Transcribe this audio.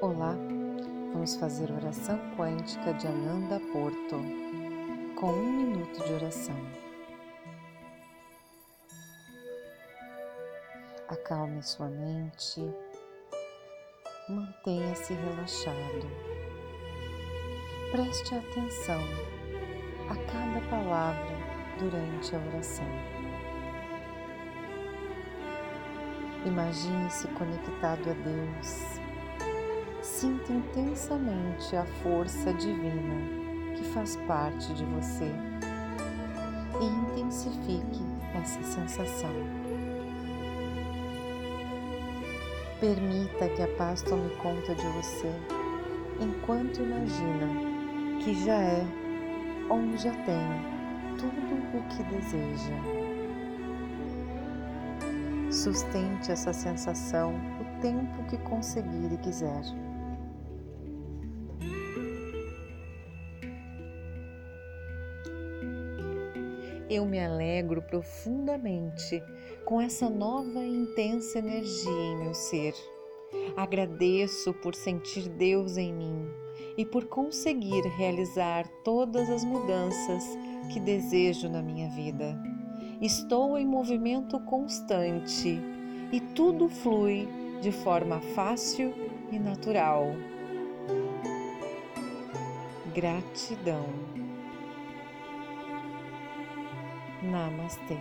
Olá, vamos fazer oração quântica de Ananda Porto, com um minuto de oração. Acalme sua mente, mantenha-se relaxado. Preste atenção a cada palavra durante a oração. Imagine-se conectado a Deus Sinta intensamente a força divina que faz parte de você e intensifique essa sensação. Permita que a paz tome conta de você enquanto imagina que já é ou já tem tudo o que deseja. Sustente essa sensação o tempo que conseguir e quiser. Eu me alegro profundamente com essa nova e intensa energia em meu ser. Agradeço por sentir Deus em mim e por conseguir realizar todas as mudanças que desejo na minha vida. Estou em movimento constante e tudo flui de forma fácil e natural. Gratidão. Namastê.